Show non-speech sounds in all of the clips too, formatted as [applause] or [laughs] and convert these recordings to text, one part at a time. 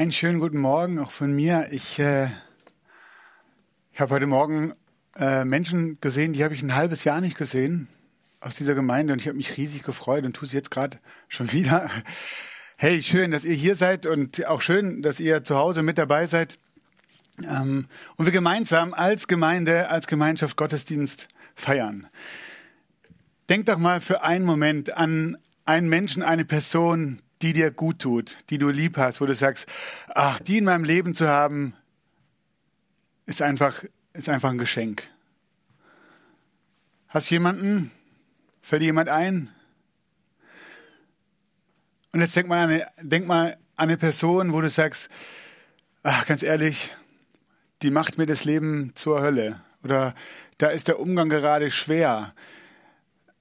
Einen schönen guten Morgen auch von mir. Ich, äh, ich habe heute Morgen äh, Menschen gesehen, die habe ich ein halbes Jahr nicht gesehen aus dieser Gemeinde und ich habe mich riesig gefreut und tue es jetzt gerade schon wieder. Hey, schön, dass ihr hier seid und auch schön, dass ihr zu Hause mit dabei seid ähm, und wir gemeinsam als Gemeinde, als Gemeinschaft Gottesdienst feiern. Denk doch mal für einen Moment an einen Menschen, eine Person, die dir gut tut, die du lieb hast, wo du sagst, ach, die in meinem Leben zu haben, ist einfach, ist einfach ein Geschenk. Hast du jemanden? Fällt dir jemand ein? Und jetzt denk mal an eine, denk mal an eine Person, wo du sagst, ach, ganz ehrlich, die macht mir das Leben zur Hölle. Oder da ist der Umgang gerade schwer.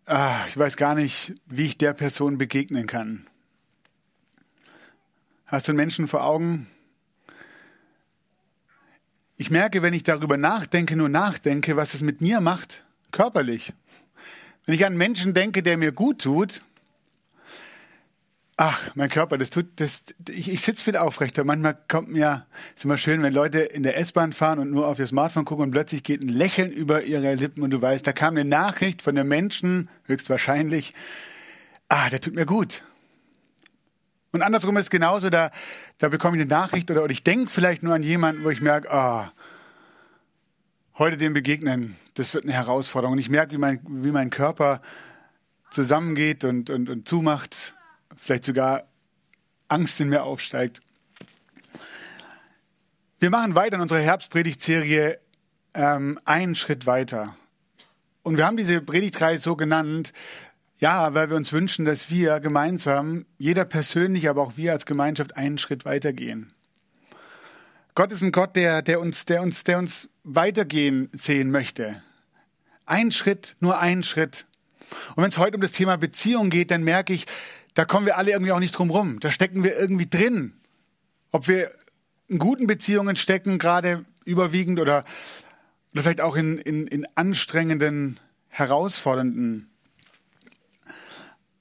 Ah, ich weiß gar nicht, wie ich der Person begegnen kann. Hast du einen Menschen vor Augen? Ich merke, wenn ich darüber nachdenke, nur nachdenke, was es mit mir macht, körperlich. Wenn ich an einen Menschen denke, der mir gut tut, ach, mein Körper, das tut, das, ich, ich sitze viel aufrechter. Manchmal kommt mir, ist immer schön, wenn Leute in der S-Bahn fahren und nur auf ihr Smartphone gucken und plötzlich geht ein Lächeln über ihre Lippen und du weißt, da kam eine Nachricht von einem Menschen, höchstwahrscheinlich, ah, der tut mir gut. Und andersrum ist genauso, da, da bekomme ich eine Nachricht oder, oder ich denke vielleicht nur an jemanden, wo ich merke, ah, heute dem begegnen, das wird eine Herausforderung. Und ich merke, wie mein, wie mein Körper zusammengeht und, und, und zumacht, vielleicht sogar Angst in mir aufsteigt. Wir machen weiter in unserer Herbstpredigtserie ähm, einen Schritt weiter. Und wir haben diese Predigtreihe so genannt, ja, weil wir uns wünschen, dass wir gemeinsam, jeder persönlich, aber auch wir als Gemeinschaft einen Schritt weitergehen. Gott ist ein Gott, der, der uns, der uns, der uns weitergehen sehen möchte. Ein Schritt, nur ein Schritt. Und wenn es heute um das Thema Beziehung geht, dann merke ich, da kommen wir alle irgendwie auch nicht drum rum. Da stecken wir irgendwie drin. Ob wir in guten Beziehungen stecken, gerade überwiegend, oder, oder vielleicht auch in, in, in anstrengenden, herausfordernden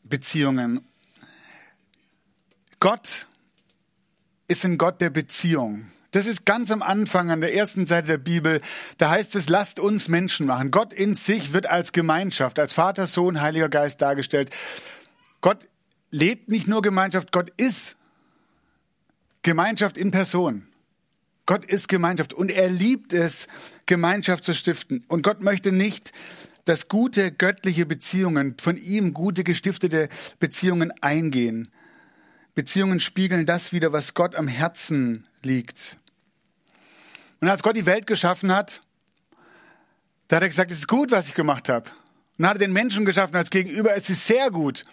Beziehungen. Gott ist ein Gott der Beziehung. Das ist ganz am Anfang an der ersten Seite der Bibel. Da heißt es, lasst uns Menschen machen. Gott in sich wird als Gemeinschaft, als Vater, Sohn, Heiliger Geist dargestellt. Gott lebt nicht nur Gemeinschaft, Gott ist Gemeinschaft in Person. Gott ist Gemeinschaft und er liebt es, Gemeinschaft zu stiften. Und Gott möchte nicht, dass gute göttliche Beziehungen, von ihm gute gestiftete Beziehungen eingehen. Beziehungen spiegeln das wieder, was Gott am Herzen liegt. Und als Gott die Welt geschaffen hat, da hat er gesagt, es ist gut, was ich gemacht habe. Und hat er den Menschen geschaffen als Gegenüber, es ist sehr gut.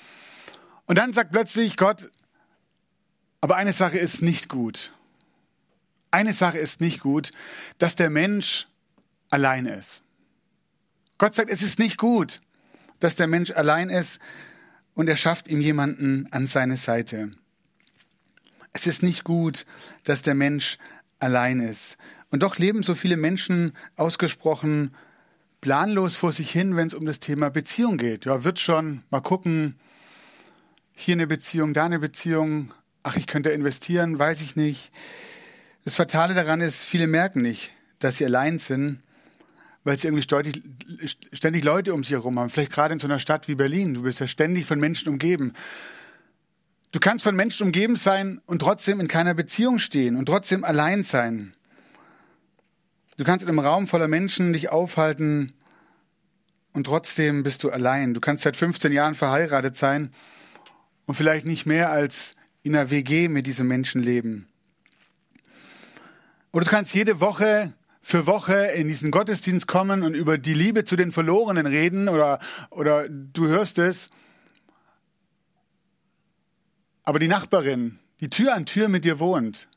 Und dann sagt plötzlich Gott, aber eine Sache ist nicht gut. Eine Sache ist nicht gut, dass der Mensch allein ist. Gott sagt, es ist nicht gut, dass der Mensch allein ist und er schafft ihm jemanden an seine Seite. Es ist nicht gut, dass der Mensch allein ist. Und doch leben so viele Menschen ausgesprochen planlos vor sich hin, wenn es um das Thema Beziehung geht. Ja, wird schon, mal gucken, hier eine Beziehung, da eine Beziehung, ach, ich könnte investieren, weiß ich nicht. Das Fatale daran ist, viele merken nicht, dass sie allein sind weil sie irgendwie ständig, ständig Leute um sich herum haben. Vielleicht gerade in so einer Stadt wie Berlin. Du bist ja ständig von Menschen umgeben. Du kannst von Menschen umgeben sein und trotzdem in keiner Beziehung stehen und trotzdem allein sein. Du kannst in einem Raum voller Menschen dich aufhalten und trotzdem bist du allein. Du kannst seit 15 Jahren verheiratet sein und vielleicht nicht mehr als in einer WG mit diesen Menschen leben. Oder du kannst jede Woche für Woche in diesen Gottesdienst kommen und über die Liebe zu den Verlorenen reden oder, oder du hörst es, aber die Nachbarin, die Tür an Tür mit dir wohnt,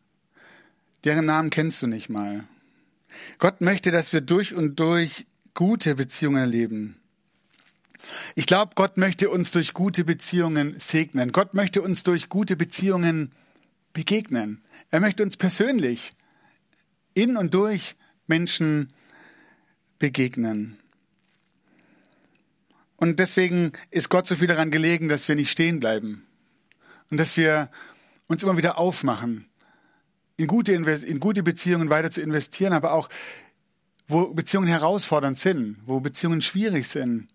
deren Namen kennst du nicht mal. Gott möchte, dass wir durch und durch gute Beziehungen erleben. Ich glaube, Gott möchte uns durch gute Beziehungen segnen. Gott möchte uns durch gute Beziehungen begegnen. Er möchte uns persönlich in und durch Menschen begegnen. Und deswegen ist Gott so viel daran gelegen, dass wir nicht stehen bleiben und dass wir uns immer wieder aufmachen, in gute, in gute Beziehungen weiter zu investieren, aber auch, wo Beziehungen herausfordernd sind, wo Beziehungen schwierig sind,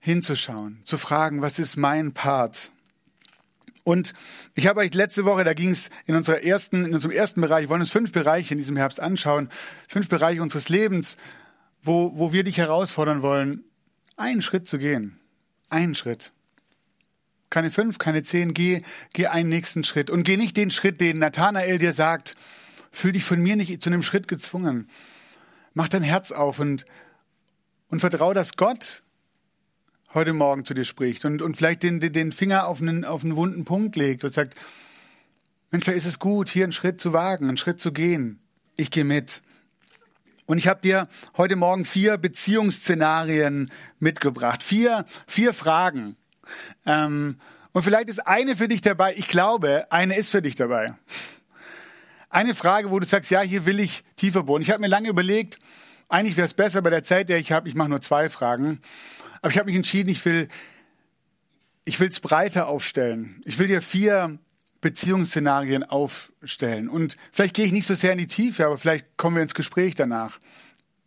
hinzuschauen, zu fragen, was ist mein Part? Und ich habe euch letzte Woche, da ging es in unserer ersten, in unserem ersten Bereich, wir wollen uns fünf Bereiche in diesem Herbst anschauen, fünf Bereiche unseres Lebens, wo, wo wir dich herausfordern wollen, einen Schritt zu gehen. Einen Schritt. Keine fünf, keine zehn, geh, geh einen nächsten Schritt. Und geh nicht den Schritt, den Nathanael dir sagt, fühl dich von mir nicht zu einem Schritt gezwungen. Mach dein Herz auf und, und vertrau, dass Gott heute Morgen zu dir spricht und, und vielleicht den, den Finger auf einen, auf einen wunden Punkt legt und sagt, Mensch, ist es gut, hier einen Schritt zu wagen, einen Schritt zu gehen. Ich gehe mit. Und ich habe dir heute Morgen vier Beziehungsszenarien mitgebracht. Vier, vier Fragen. Ähm, und vielleicht ist eine für dich dabei. Ich glaube, eine ist für dich dabei. Eine Frage, wo du sagst, ja, hier will ich tiefer bohren. Ich habe mir lange überlegt, eigentlich wäre es besser bei der Zeit, der ich habe, ich mache nur zwei Fragen. Aber ich habe mich entschieden, ich will ich will es breiter aufstellen. Ich will dir vier Beziehungsszenarien aufstellen. Und vielleicht gehe ich nicht so sehr in die Tiefe, aber vielleicht kommen wir ins Gespräch danach.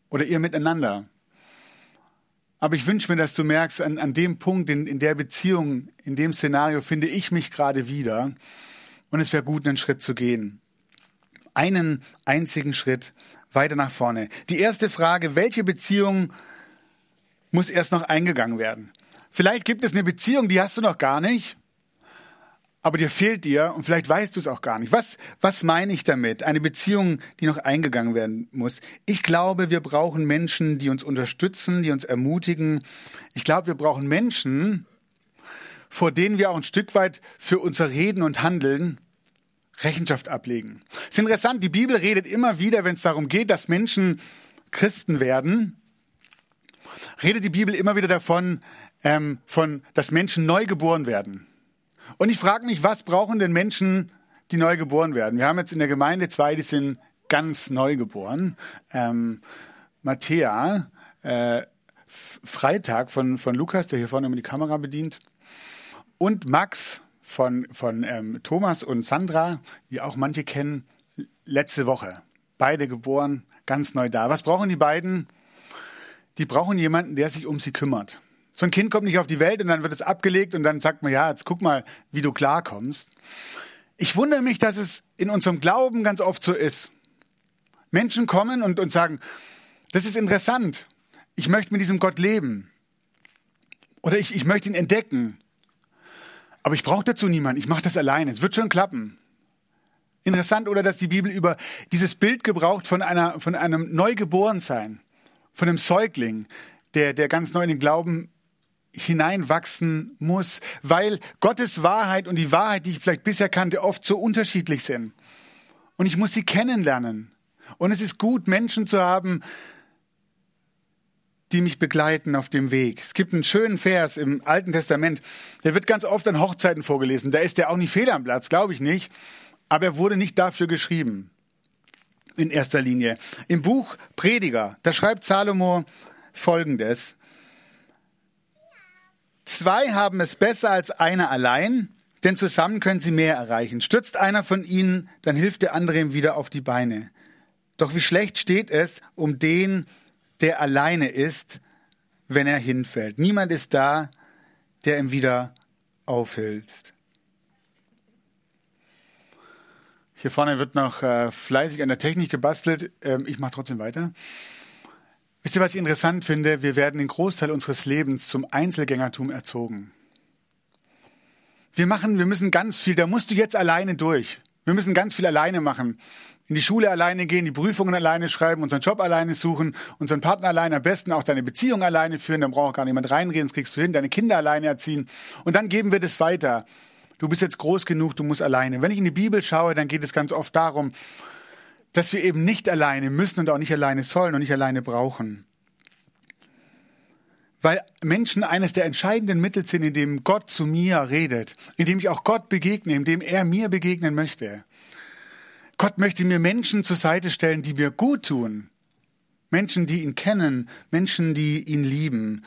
Oder ihr miteinander. Aber ich wünsche mir, dass du merkst, an, an dem Punkt, in, in der Beziehung, in dem Szenario finde ich mich gerade wieder. Und es wäre gut, einen Schritt zu gehen. Einen einzigen Schritt weiter nach vorne. Die erste Frage, welche Beziehung muss erst noch eingegangen werden? Vielleicht gibt es eine Beziehung, die hast du noch gar nicht aber dir fehlt dir und vielleicht weißt du es auch gar nicht. Was, was meine ich damit? Eine Beziehung, die noch eingegangen werden muss. Ich glaube, wir brauchen Menschen, die uns unterstützen, die uns ermutigen. Ich glaube, wir brauchen Menschen, vor denen wir auch ein Stück weit für unser Reden und Handeln Rechenschaft ablegen. Es ist interessant, die Bibel redet immer wieder, wenn es darum geht, dass Menschen Christen werden, redet die Bibel immer wieder davon, ähm, von, dass Menschen neu geboren werden. Und ich frage mich, was brauchen denn Menschen, die neu geboren werden? Wir haben jetzt in der Gemeinde zwei, die sind ganz neu geboren. Ähm, Matthäa, äh, Freitag von, von Lukas, der hier vorne immer die Kamera bedient. Und Max von, von ähm, Thomas und Sandra, die auch manche kennen, letzte Woche. Beide geboren, ganz neu da. Was brauchen die beiden? Die brauchen jemanden, der sich um sie kümmert. So ein Kind kommt nicht auf die Welt und dann wird es abgelegt und dann sagt man, ja, jetzt guck mal, wie du klarkommst. Ich wundere mich, dass es in unserem Glauben ganz oft so ist. Menschen kommen und, und sagen, das ist interessant. Ich möchte mit diesem Gott leben. Oder ich, ich möchte ihn entdecken. Aber ich brauche dazu niemanden. Ich mache das alleine. Es wird schon klappen. Interessant, oder dass die Bibel über dieses Bild gebraucht von einer, von einem Neugeborensein, von einem Säugling, der, der ganz neu in den Glauben hineinwachsen muss, weil Gottes Wahrheit und die Wahrheit, die ich vielleicht bisher kannte, oft so unterschiedlich sind. Und ich muss sie kennenlernen. Und es ist gut, Menschen zu haben, die mich begleiten auf dem Weg. Es gibt einen schönen Vers im Alten Testament, der wird ganz oft an Hochzeiten vorgelesen. Da ist der auch nicht fehl am Platz, glaube ich nicht. Aber er wurde nicht dafür geschrieben. In erster Linie. Im Buch Prediger, da schreibt Salomo Folgendes. Zwei haben es besser als einer allein, denn zusammen können sie mehr erreichen. Stürzt einer von ihnen, dann hilft der andere ihm wieder auf die Beine. Doch wie schlecht steht es um den, der alleine ist, wenn er hinfällt. Niemand ist da, der ihm wieder aufhilft. Hier vorne wird noch äh, fleißig an der Technik gebastelt. Ähm, ich mache trotzdem weiter. Wisst ihr, was ich interessant finde? Wir werden den Großteil unseres Lebens zum Einzelgängertum erzogen. Wir machen, wir müssen ganz viel, da musst du jetzt alleine durch. Wir müssen ganz viel alleine machen. In die Schule alleine gehen, die Prüfungen alleine schreiben, unseren Job alleine suchen, unseren Partner alleine, am besten auch deine Beziehung alleine führen, dann braucht gar niemand reinreden, das kriegst du hin, deine Kinder alleine erziehen. Und dann geben wir das weiter du bist jetzt groß genug, du musst alleine. Wenn ich in die Bibel schaue, dann geht es ganz oft darum, dass wir eben nicht alleine müssen und auch nicht alleine sollen und nicht alleine brauchen. Weil Menschen eines der entscheidenden Mittel sind, in dem Gott zu mir redet, in dem ich auch Gott begegne, in dem er mir begegnen möchte. Gott möchte mir Menschen zur Seite stellen, die mir gut tun. Menschen, die ihn kennen, Menschen, die ihn lieben.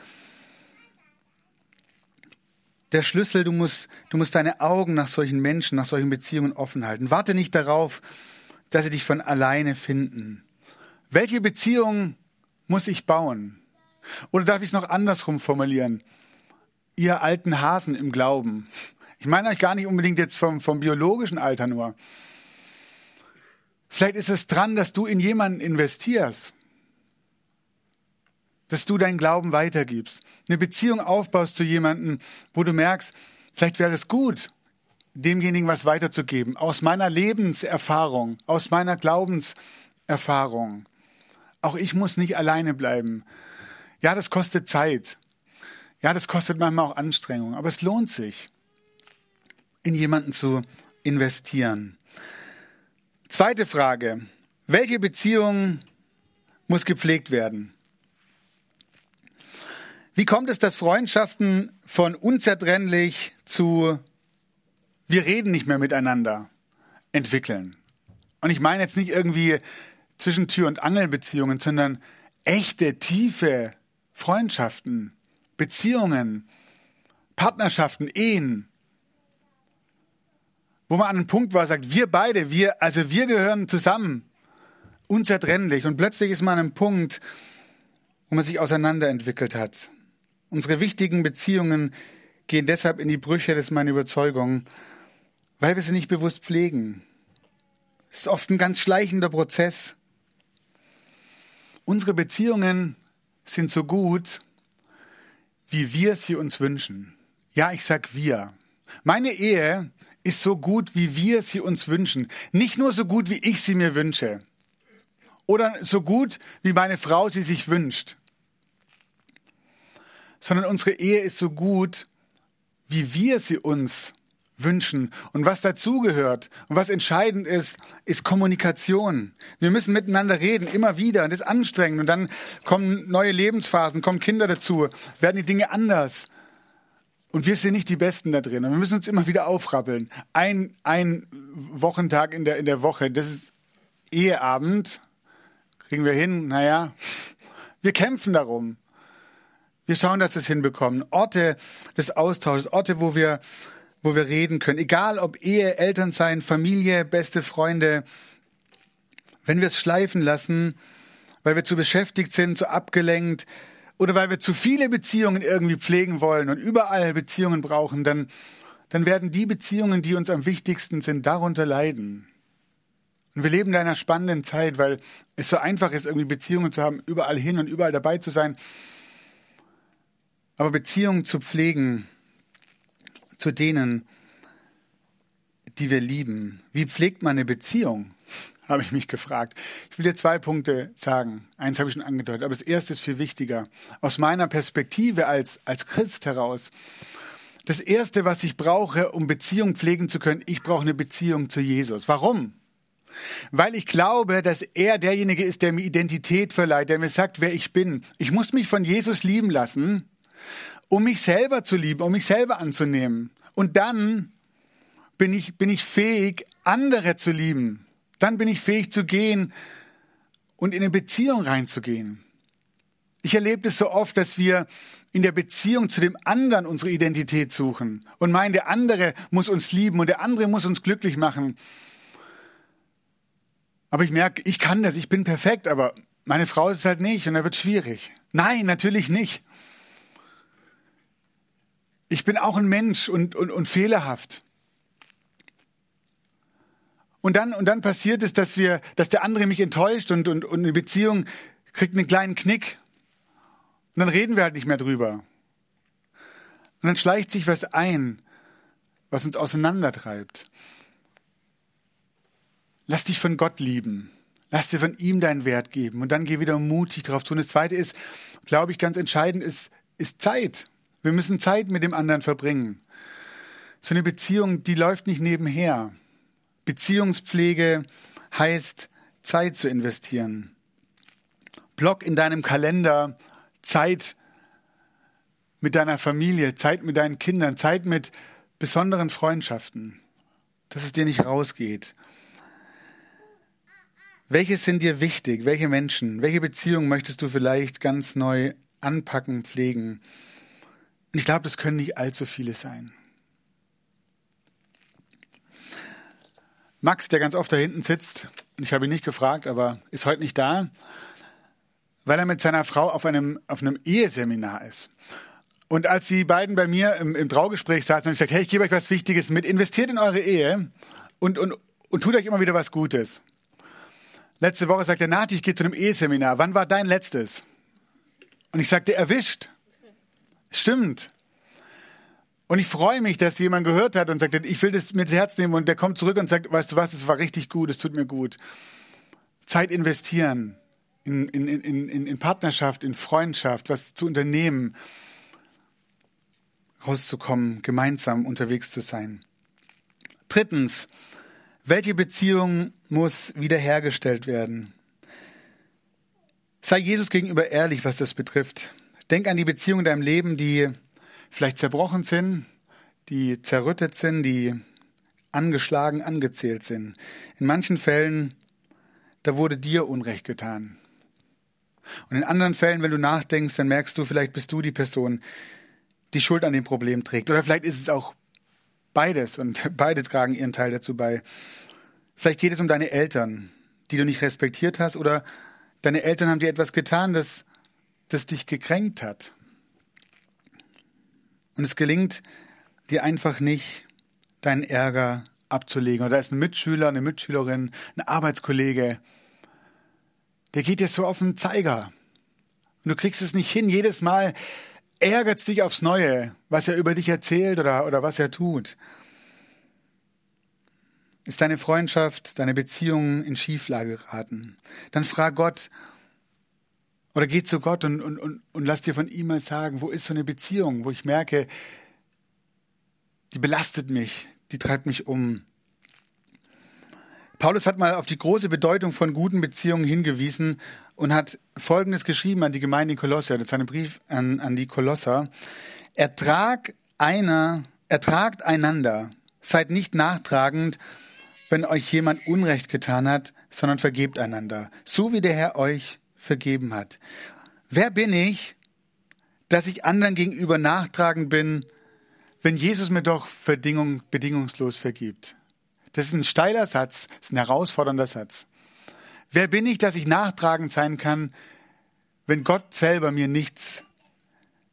Der Schlüssel, du musst, du musst deine Augen nach solchen Menschen, nach solchen Beziehungen offen halten. Warte nicht darauf, dass sie dich von alleine finden. Welche Beziehung muss ich bauen? Oder darf ich es noch andersrum formulieren? Ihr alten Hasen im Glauben. Ich meine euch gar nicht unbedingt jetzt vom, vom biologischen Alter nur. Vielleicht ist es dran, dass du in jemanden investierst. Dass du deinen Glauben weitergibst. Eine Beziehung aufbaust zu jemandem, wo du merkst, vielleicht wäre es gut, demjenigen was weiterzugeben. Aus meiner Lebenserfahrung, aus meiner Glaubenserfahrung. Auch ich muss nicht alleine bleiben. Ja, das kostet Zeit. Ja, das kostet manchmal auch Anstrengung. Aber es lohnt sich, in jemanden zu investieren. Zweite Frage. Welche Beziehung muss gepflegt werden? Wie kommt es, dass Freundschaften von unzertrennlich zu wir reden nicht mehr miteinander entwickeln? Und ich meine jetzt nicht irgendwie zwischen Tür und Angel Beziehungen, sondern echte, tiefe Freundschaften, Beziehungen, Partnerschaften, Ehen wo man an einem Punkt war, sagt, wir beide, wir, also wir gehören zusammen, unzertrennlich. Und plötzlich ist man an einem Punkt, wo man sich auseinanderentwickelt hat. Unsere wichtigen Beziehungen gehen deshalb in die Brüche, das ist meine Überzeugung, weil wir sie nicht bewusst pflegen. Es ist oft ein ganz schleichender Prozess. Unsere Beziehungen sind so gut, wie wir sie uns wünschen. Ja, ich sag wir. Meine Ehe ist so gut, wie wir sie uns wünschen. Nicht nur so gut, wie ich sie mir wünsche. Oder so gut, wie meine Frau sie sich wünscht. Sondern unsere Ehe ist so gut, wie wir sie uns wünschen. Und was dazugehört und was entscheidend ist, ist Kommunikation. Wir müssen miteinander reden, immer wieder. Und das ist anstrengend. Und dann kommen neue Lebensphasen, kommen Kinder dazu, werden die Dinge anders. Und wir sind nicht die Besten da drin. Und wir müssen uns immer wieder aufrappeln. Ein, ein Wochentag in der, in der Woche, das ist Eheabend. Kriegen wir hin? Naja, wir kämpfen darum. Wir schauen, dass wir es hinbekommen. Orte des Austausches, Orte, wo wir, wo wir reden können. Egal ob Ehe, Eltern sein, Familie, beste Freunde. Wenn wir es schleifen lassen, weil wir zu beschäftigt sind, zu abgelenkt, oder weil wir zu viele Beziehungen irgendwie pflegen wollen und überall Beziehungen brauchen, dann, dann werden die Beziehungen, die uns am wichtigsten sind, darunter leiden. Und wir leben in einer spannenden Zeit, weil es so einfach ist, irgendwie Beziehungen zu haben, überall hin und überall dabei zu sein. Aber Beziehungen zu pflegen zu denen, die wir lieben. Wie pflegt man eine Beziehung? [laughs] habe ich mich gefragt. Ich will dir zwei Punkte sagen. Eins habe ich schon angedeutet, aber das erste ist viel wichtiger. Aus meiner Perspektive als, als Christ heraus. Das erste, was ich brauche, um Beziehung pflegen zu können, ich brauche eine Beziehung zu Jesus. Warum? Weil ich glaube, dass er derjenige ist, der mir Identität verleiht, der mir sagt, wer ich bin. Ich muss mich von Jesus lieben lassen, um mich selber zu lieben, um mich selber anzunehmen. Und dann bin ich, bin ich fähig, andere zu lieben. Dann bin ich fähig zu gehen und in eine Beziehung reinzugehen. Ich erlebe es so oft, dass wir in der Beziehung zu dem anderen unsere Identität suchen und meinen, der andere muss uns lieben und der andere muss uns glücklich machen. Aber ich merke, ich kann das, ich bin perfekt, aber meine Frau ist es halt nicht und da wird schwierig. Nein, natürlich nicht. Ich bin auch ein Mensch und, und, und fehlerhaft. Und dann, und dann passiert es, dass wir, dass der andere mich enttäuscht und, und, und eine Beziehung kriegt einen kleinen Knick. Und dann reden wir halt nicht mehr drüber. Und dann schleicht sich was ein, was uns auseinandertreibt. Lass dich von Gott lieben. Lass dir von ihm deinen Wert geben und dann geh wieder mutig drauf tun. Das zweite ist, glaube ich, ganz entscheidend ist, ist Zeit. Wir müssen Zeit mit dem anderen verbringen. So eine Beziehung, die läuft nicht nebenher. Beziehungspflege heißt, Zeit zu investieren. Block in deinem Kalender Zeit mit deiner Familie, Zeit mit deinen Kindern, Zeit mit besonderen Freundschaften, dass es dir nicht rausgeht. Welches sind dir wichtig? Welche Menschen? Welche Beziehungen möchtest du vielleicht ganz neu anpacken, pflegen? Ich glaube, das können nicht allzu viele sein. Max, der ganz oft da hinten sitzt, ich habe ihn nicht gefragt, aber ist heute nicht da, weil er mit seiner Frau auf einem, auf einem Eheseminar ist. Und als die beiden bei mir im, im Traugespräch saßen, habe ich gesagt, hey, ich gebe euch was Wichtiges mit, investiert in eure Ehe und, und, und tut euch immer wieder was Gutes. Letzte Woche sagte er, Nati, ich gehe zu einem Eheseminar. Wann war dein letztes? Und ich sagte, erwischt. Stimmt. Und ich freue mich, dass jemand gehört hat und sagt, ich will das mit Herz nehmen und der kommt zurück und sagt, weißt du was, es war richtig gut, es tut mir gut. Zeit investieren in, in, in, in, in Partnerschaft, in Freundschaft, was zu unternehmen, rauszukommen, gemeinsam unterwegs zu sein. Drittens, welche Beziehung muss wiederhergestellt werden? Sei Jesus gegenüber ehrlich, was das betrifft. Denk an die Beziehungen in deinem Leben, die vielleicht zerbrochen sind, die zerrüttet sind, die angeschlagen, angezählt sind. In manchen Fällen, da wurde dir Unrecht getan. Und in anderen Fällen, wenn du nachdenkst, dann merkst du, vielleicht bist du die Person, die Schuld an dem Problem trägt. Oder vielleicht ist es auch beides und [laughs] beide tragen ihren Teil dazu bei. Vielleicht geht es um deine Eltern, die du nicht respektiert hast, oder deine Eltern haben dir etwas getan, das, das dich gekränkt hat. Und es gelingt dir einfach nicht, deinen Ärger abzulegen. Oder da ist ein Mitschüler, eine Mitschülerin, ein Arbeitskollege, der geht dir so auf den Zeiger. Und du kriegst es nicht hin. Jedes Mal ärgert es dich aufs Neue, was er über dich erzählt oder, oder was er tut. Ist deine Freundschaft, deine Beziehung in Schieflage geraten? Dann frag Gott, oder geh zu Gott und, und, und, und lass dir von ihm mal sagen, wo ist so eine Beziehung, wo ich merke, die belastet mich, die treibt mich um. Paulus hat mal auf die große Bedeutung von guten Beziehungen hingewiesen und hat Folgendes geschrieben an die Gemeinde in Kolosser, das ist ein Brief an, an die Kolosser. Ertrag einer, ertragt einander, seid nicht nachtragend, wenn euch jemand Unrecht getan hat, sondern vergebt einander, so wie der Herr euch vergeben hat. Wer bin ich, dass ich anderen gegenüber nachtragend bin, wenn Jesus mir doch Bedingung, bedingungslos vergibt? Das ist ein steiler Satz, das ist ein herausfordernder Satz. Wer bin ich, dass ich nachtragend sein kann, wenn Gott selber mir nichts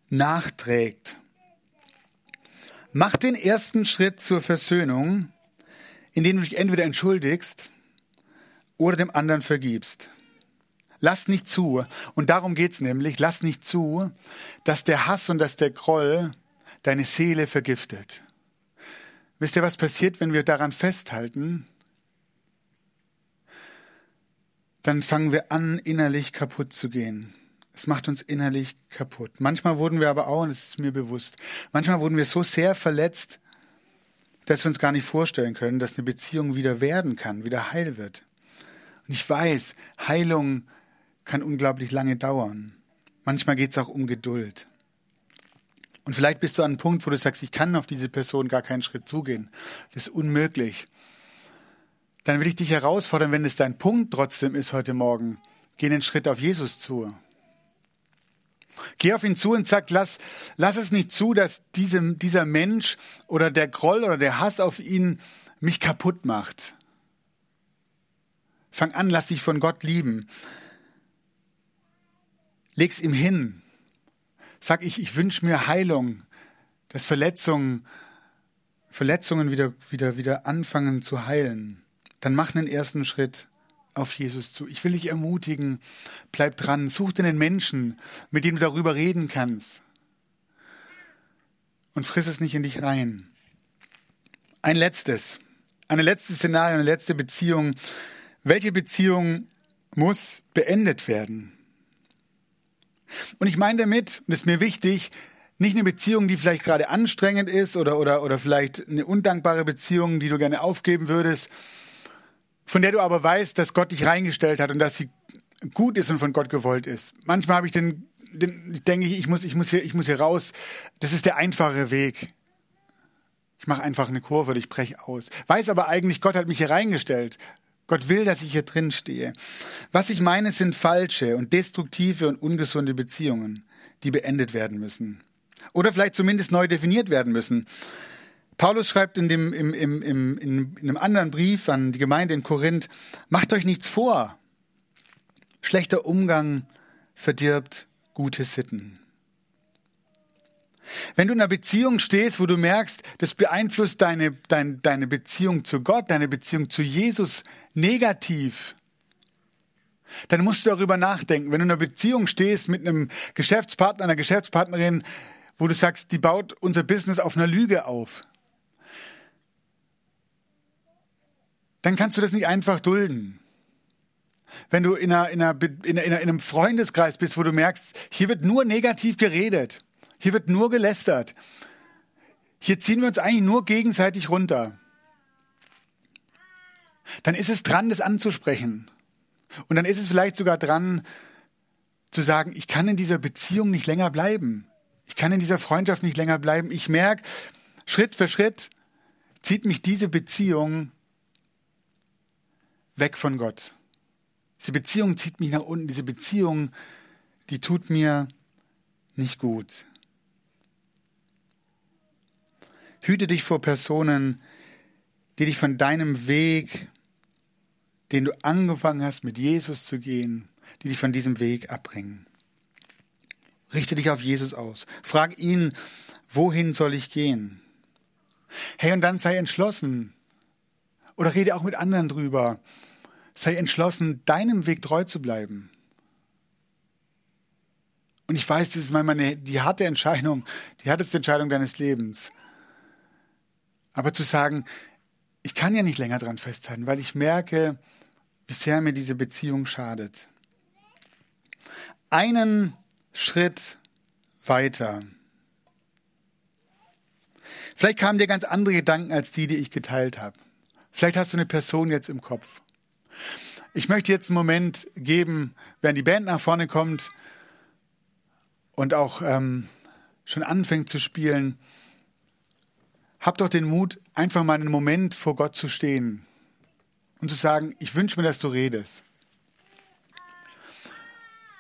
nachträgt? Mach den ersten Schritt zur Versöhnung, indem du dich entweder entschuldigst oder dem anderen vergibst. Lass nicht zu, und darum geht's nämlich, lass nicht zu, dass der Hass und dass der Groll deine Seele vergiftet. Wisst ihr, was passiert, wenn wir daran festhalten? Dann fangen wir an, innerlich kaputt zu gehen. Es macht uns innerlich kaputt. Manchmal wurden wir aber auch, und das ist mir bewusst, manchmal wurden wir so sehr verletzt, dass wir uns gar nicht vorstellen können, dass eine Beziehung wieder werden kann, wieder heil wird. Und ich weiß, Heilung kann unglaublich lange dauern. Manchmal geht es auch um Geduld. Und vielleicht bist du an einem Punkt, wo du sagst, ich kann auf diese Person gar keinen Schritt zugehen. Das ist unmöglich. Dann will ich dich herausfordern, wenn es dein Punkt trotzdem ist heute Morgen, geh einen Schritt auf Jesus zu. Geh auf ihn zu und sag, lass, lass es nicht zu, dass diesem, dieser Mensch oder der Groll oder der Hass auf ihn mich kaputt macht. Fang an, lass dich von Gott lieben. Leg's ihm hin. Sag ich, ich wünsche mir Heilung, dass Verletzungen, Verletzungen wieder, wieder, wieder anfangen zu heilen. Dann mach einen ersten Schritt auf Jesus zu. Ich will dich ermutigen, bleib dran, such dir einen Menschen, mit dem du darüber reden kannst. Und friss es nicht in dich rein. Ein letztes, eine letzte Szenario, eine letzte Beziehung. Welche Beziehung muss beendet werden? Und ich meine damit, und das ist mir wichtig, Nicht eine Beziehung, die vielleicht gerade anstrengend ist oder, oder, oder vielleicht eine undankbare Beziehung, die du gerne aufgeben würdest, von der du aber weißt, dass Gott dich reingestellt hat und dass sie gut ist und von Gott gewollt ist. Manchmal habe ich den, den ich denke, ich muss, ich muss hier, ich muss hier raus. Das ist der einfache Weg. Ich mache einfach eine Kurve ich breche aus. Weiß aber eigentlich, Gott hat mich hier reingestellt. Gott will, dass ich hier drin stehe. Was ich meine, sind falsche und destruktive und ungesunde Beziehungen, die beendet werden müssen. Oder vielleicht zumindest neu definiert werden müssen. Paulus schreibt in, dem, im, im, im, in einem anderen Brief an die Gemeinde in Korinth, macht euch nichts vor. Schlechter Umgang verdirbt gute Sitten. Wenn du in einer Beziehung stehst, wo du merkst, das beeinflusst deine, deine, deine Beziehung zu Gott, deine Beziehung zu Jesus negativ, dann musst du darüber nachdenken. Wenn du in einer Beziehung stehst mit einem Geschäftspartner, einer Geschäftspartnerin, wo du sagst, die baut unser Business auf einer Lüge auf, dann kannst du das nicht einfach dulden. Wenn du in, einer, in, einer, in, einer, in einem Freundeskreis bist, wo du merkst, hier wird nur negativ geredet, hier wird nur gelästert, hier ziehen wir uns eigentlich nur gegenseitig runter, dann ist es dran, das anzusprechen. Und dann ist es vielleicht sogar dran, zu sagen, ich kann in dieser Beziehung nicht länger bleiben. Ich kann in dieser Freundschaft nicht länger bleiben. Ich merke, Schritt für Schritt zieht mich diese Beziehung weg von Gott. Diese Beziehung zieht mich nach unten. Diese Beziehung, die tut mir nicht gut. Hüte dich vor Personen, die dich von deinem Weg, den du angefangen hast, mit Jesus zu gehen, die dich von diesem Weg abbringen. Richte dich auf Jesus aus. Frag ihn, wohin soll ich gehen? Hey, und dann sei entschlossen. Oder rede auch mit anderen drüber. Sei entschlossen, deinem Weg treu zu bleiben. Und ich weiß, das ist manchmal die harte Entscheidung, die härteste Entscheidung deines Lebens. Aber zu sagen, ich kann ja nicht länger dran festhalten, weil ich merke, sehr mir diese Beziehung schadet. Einen Schritt weiter. Vielleicht kamen dir ganz andere Gedanken als die, die ich geteilt habe. Vielleicht hast du eine Person jetzt im Kopf. Ich möchte jetzt einen Moment geben, während die Band nach vorne kommt und auch ähm, schon anfängt zu spielen. Hab doch den Mut, einfach mal einen Moment vor Gott zu stehen und zu sagen, ich wünsche mir, dass du redest.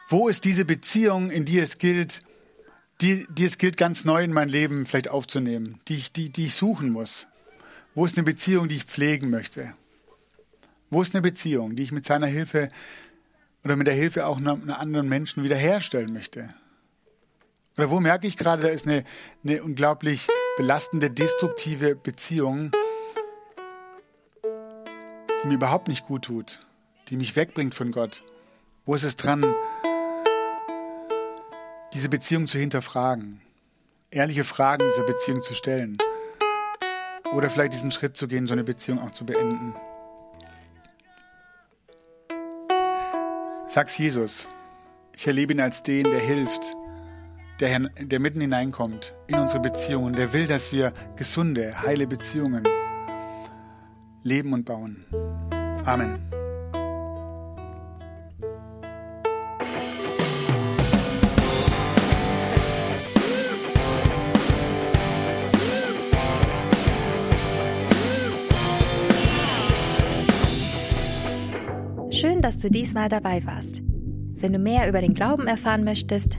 Wo ist diese Beziehung, in die es gilt, die, die es gilt, ganz neu in mein Leben vielleicht aufzunehmen, die ich, die, die ich suchen muss? Wo ist eine Beziehung, die ich pflegen möchte? Wo ist eine Beziehung, die ich mit seiner Hilfe oder mit der Hilfe auch einer anderen Menschen wiederherstellen möchte? Oder wo merke ich gerade, da ist eine, eine unglaublich belastende, destruktive Beziehung, die mir überhaupt nicht gut tut, die mich wegbringt von Gott? Wo ist es dran, diese Beziehung zu hinterfragen, ehrliche Fragen dieser Beziehung zu stellen oder vielleicht diesen Schritt zu gehen, so eine Beziehung auch zu beenden? Sag's Jesus. Ich erlebe ihn als den, der hilft, der, der mitten hineinkommt in unsere Beziehungen, der will, dass wir gesunde, heile Beziehungen leben und bauen. Amen. Schön, dass du diesmal dabei warst. Wenn du mehr über den Glauben erfahren möchtest,